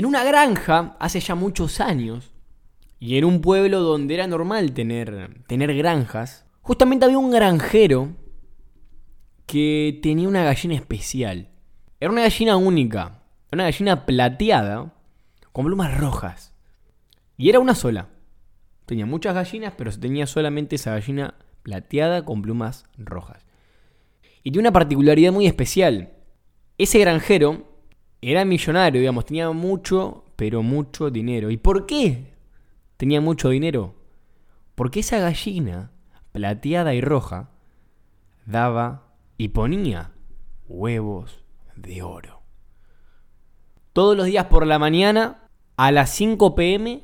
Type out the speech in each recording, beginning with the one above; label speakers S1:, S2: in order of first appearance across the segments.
S1: En una granja, hace ya muchos años, y en un pueblo donde era normal tener, tener granjas, justamente había un granjero que tenía una gallina especial. Era una gallina única, una gallina plateada con plumas rojas. Y era una sola. Tenía muchas gallinas, pero tenía solamente esa gallina plateada con plumas rojas. Y tiene una particularidad muy especial. Ese granjero era millonario, digamos, tenía mucho, pero mucho dinero. ¿Y por qué tenía mucho dinero? Porque esa gallina, plateada y roja, daba y ponía huevos de oro. Todos los días por la mañana, a las 5 pm,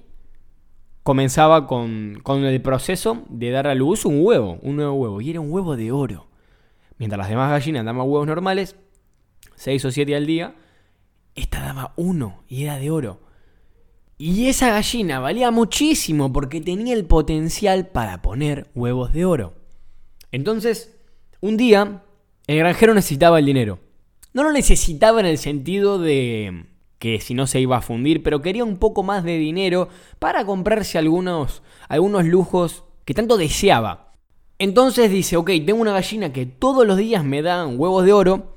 S1: comenzaba con, con, el proceso de dar a luz un huevo, un nuevo huevo. Y era un huevo de oro. Mientras las demás gallinas daban huevos normales, 6 o 7 al día, esta daba uno y era de oro. Y esa gallina valía muchísimo porque tenía el potencial para poner huevos de oro. Entonces, un día, el granjero necesitaba el dinero. No lo necesitaba en el sentido de que si no se iba a fundir, pero quería un poco más de dinero para comprarse algunos, algunos lujos que tanto deseaba. Entonces dice, ok, tengo una gallina que todos los días me dan huevos de oro,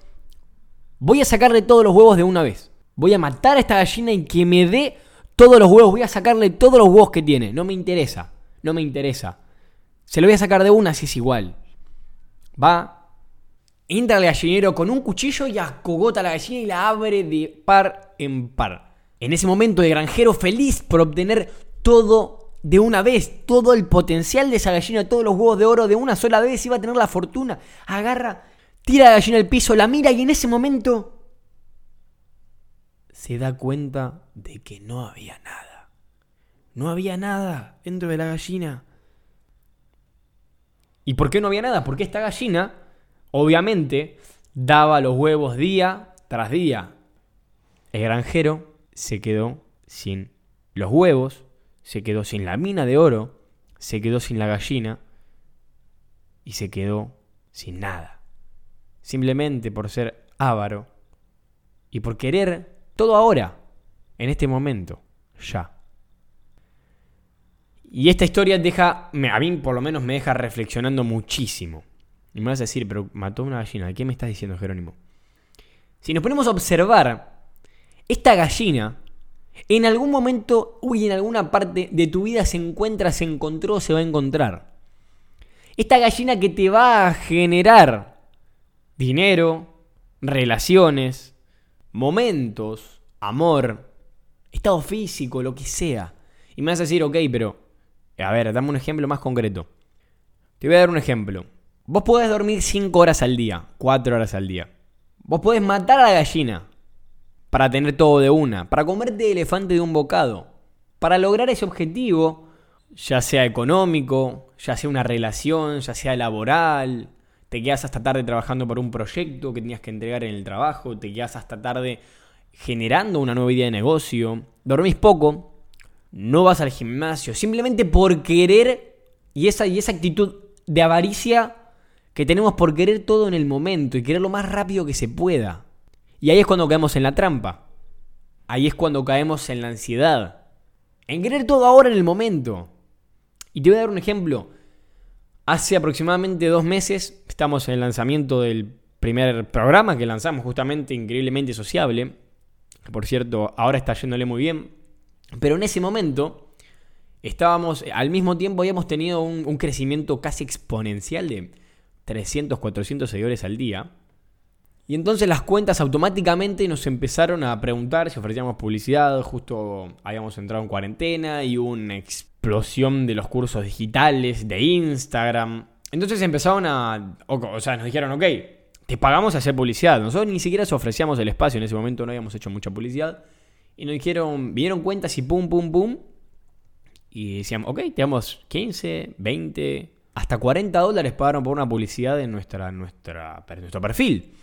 S1: voy a sacarle todos los huevos de una vez. Voy a matar a esta gallina y que me dé todos los huevos. Voy a sacarle todos los huevos que tiene. No me interesa. No me interesa. Se lo voy a sacar de una si es igual. Va. Entra al gallinero con un cuchillo y acogota a la gallina y la abre de par en par. En ese momento, el granjero feliz por obtener todo de una vez, todo el potencial de esa gallina, todos los huevos de oro de una sola vez, iba a tener la fortuna. Agarra, tira la gallina al piso, la mira y en ese momento se da cuenta de que no había nada. No había nada dentro de la gallina. ¿Y por qué no había nada? Porque esta gallina, obviamente, daba los huevos día tras día. El granjero se quedó sin los huevos, se quedó sin la mina de oro, se quedó sin la gallina y se quedó sin nada. Simplemente por ser avaro y por querer todo ahora, en este momento, ya. Y esta historia deja, a mí por lo menos me deja reflexionando muchísimo. Y me vas a decir, pero mató una gallina, ¿de qué me estás diciendo, Jerónimo? Si nos ponemos a observar, esta gallina en algún momento, uy, en alguna parte de tu vida se encuentra, se encontró, se va a encontrar. Esta gallina que te va a generar dinero, relaciones, momentos, amor, estado físico, lo que sea. Y me vas a decir, ok, pero, a ver, dame un ejemplo más concreto. Te voy a dar un ejemplo. Vos podés dormir 5 horas al día, 4 horas al día. Vos podés matar a la gallina para tener todo de una, para comerte elefante de un bocado, para lograr ese objetivo, ya sea económico, ya sea una relación, ya sea laboral, te quedas hasta tarde trabajando por un proyecto que tenías que entregar en el trabajo, te quedas hasta tarde generando una nueva idea de negocio, dormís poco, no vas al gimnasio, simplemente por querer y esa, y esa actitud de avaricia que tenemos por querer todo en el momento y querer lo más rápido que se pueda. Y ahí es cuando caemos en la trampa. Ahí es cuando caemos en la ansiedad. En querer todo ahora en el momento. Y te voy a dar un ejemplo. Hace aproximadamente dos meses estamos en el lanzamiento del primer programa que lanzamos justamente Increíblemente Sociable. Por cierto, ahora está yéndole muy bien. Pero en ese momento estábamos, al mismo tiempo habíamos tenido un, un crecimiento casi exponencial de 300, 400 seguidores al día. Y entonces las cuentas automáticamente nos empezaron a preguntar si ofrecíamos publicidad. Justo habíamos entrado en cuarentena y una explosión de los cursos digitales, de Instagram. Entonces empezaron a... O, sea, nos dijeron, ok, te pagamos a hacer publicidad. Nosotros ni siquiera se ofrecíamos el espacio. En ese momento no habíamos hecho mucha publicidad. Y nos dijeron, vinieron cuentas y pum, pum, pum. Y decían, ok, te damos 15, 20, hasta 40 dólares pagaron por una publicidad en nuestra, nuestra, nuestro perfil.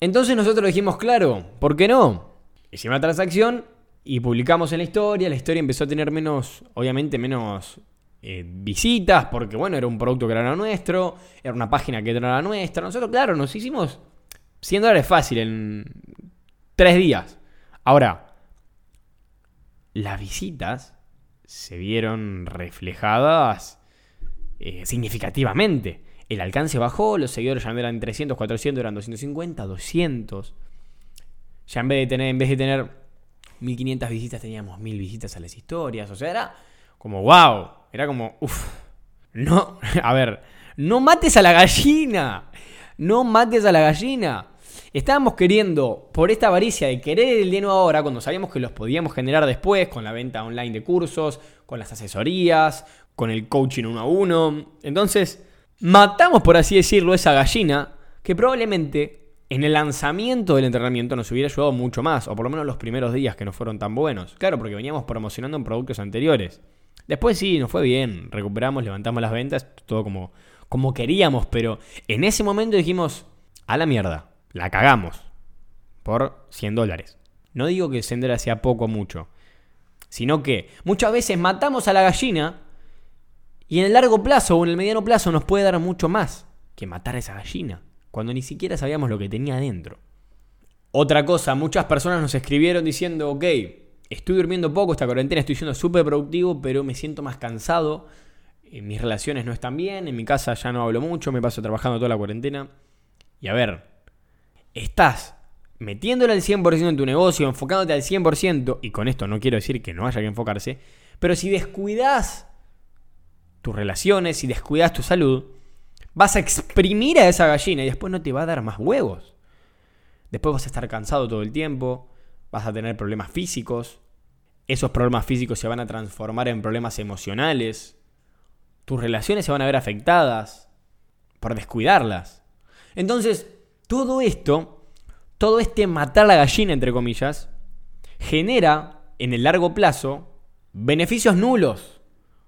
S1: Entonces nosotros dijimos, claro, ¿por qué no? Hicimos la transacción y publicamos en la historia. La historia empezó a tener menos, obviamente menos eh, visitas, porque bueno, era un producto que era nuestro, era una página que era nuestra. Nosotros, claro, nos hicimos 100 dólares fácil en 3 días. Ahora, las visitas se vieron reflejadas eh, significativamente. El alcance bajó, los seguidores ya no eran 300, 400, eran 250, 200. Ya en vez de tener, en vez de tener 1500 visitas, teníamos 1000 visitas a las historias. O sea, era como wow. Era como, uff. No, a ver, no mates a la gallina. No mates a la gallina. Estábamos queriendo, por esta avaricia de querer el dinero ahora, cuando sabíamos que los podíamos generar después, con la venta online de cursos, con las asesorías, con el coaching uno a uno. Entonces, matamos, por así decirlo, esa gallina que probablemente en el lanzamiento del entrenamiento nos hubiera ayudado mucho más, o por lo menos los primeros días que no fueron tan buenos. Claro, porque veníamos promocionando en productos anteriores. Después sí, nos fue bien, recuperamos, levantamos las ventas, todo como, como queríamos, pero en ese momento dijimos, a la mierda, la cagamos por 100 dólares. No digo que Sendera sea poco o mucho, sino que muchas veces matamos a la gallina y en el largo plazo o en el mediano plazo nos puede dar mucho más que matar a esa gallina, cuando ni siquiera sabíamos lo que tenía adentro. Otra cosa, muchas personas nos escribieron diciendo, ok, estoy durmiendo poco esta cuarentena, estoy siendo súper productivo, pero me siento más cansado, eh, mis relaciones no están bien, en mi casa ya no hablo mucho, me paso trabajando toda la cuarentena. Y a ver, estás metiéndole al 100% en tu negocio, enfocándote al 100%, y con esto no quiero decir que no haya que enfocarse, pero si descuidas tus relaciones, si descuidas tu salud, vas a exprimir a esa gallina y después no te va a dar más huevos. Después vas a estar cansado todo el tiempo, vas a tener problemas físicos, esos problemas físicos se van a transformar en problemas emocionales, tus relaciones se van a ver afectadas por descuidarlas. Entonces, todo esto, todo este matar la gallina, entre comillas, genera en el largo plazo beneficios nulos.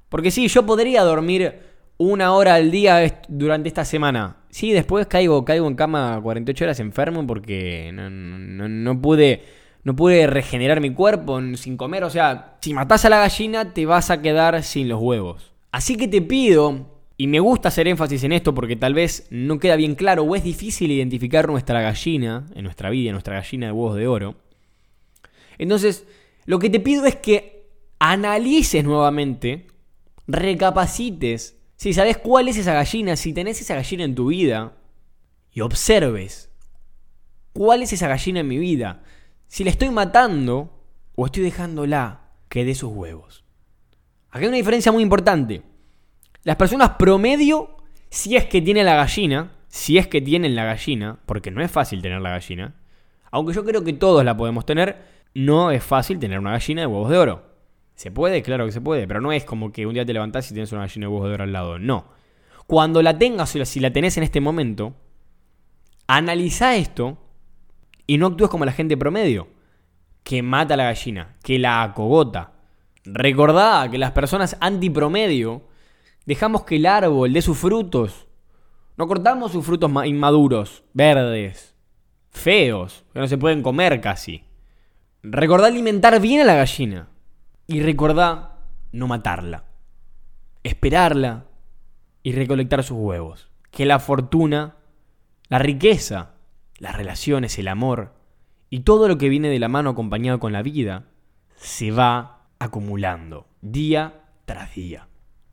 S1: Porque sí, yo podría dormir una hora al día durante esta semana. Sí, después caigo, caigo en cama 48 horas enfermo porque no, pude, no pude regenerar mi cuerpo sin comer. O sea, si matas a la gallina te vas a quedar sin los huevos. Así que te pido y me gusta hacer énfasis en esto porque tal vez no queda bien claro o es difícil identificar nuestra gallina en nuestra vida, nuestra gallina de huevos de oro. Entonces, lo que te pido es que analices nuevamente, recapacites, si sabes cuál es esa gallina, si tenés esa gallina en tu vida, y observes cuál es esa gallina en mi vida, si la estoy matando o estoy dejándola que dé sus huevos. Aquí hay una diferencia muy importante. Las personas promedio, si es que tienen la gallina, si es que tienen la gallina, porque no es fácil tener la gallina, aunque yo creo que todos la podemos tener, no es fácil tener una gallina de huevos de oro. ¿Se puede? Claro que se puede, pero no es como que un día te levantás y tienes una gallina de huevos de oro al lado. No. Cuando la tengas o si la tenés en este momento, analiza esto y no actúes como la gente promedio, que mata a la gallina, que la acogota. Recordá que las personas antipromedio Dejamos que el árbol dé sus frutos. No cortamos sus frutos inmaduros, verdes, feos, que no se pueden comer casi. Recordá alimentar bien a la gallina. Y recordá no matarla. Esperarla y recolectar sus huevos. Que la fortuna, la riqueza, las relaciones, el amor y todo lo que viene de la mano acompañado con la vida se va acumulando día tras día.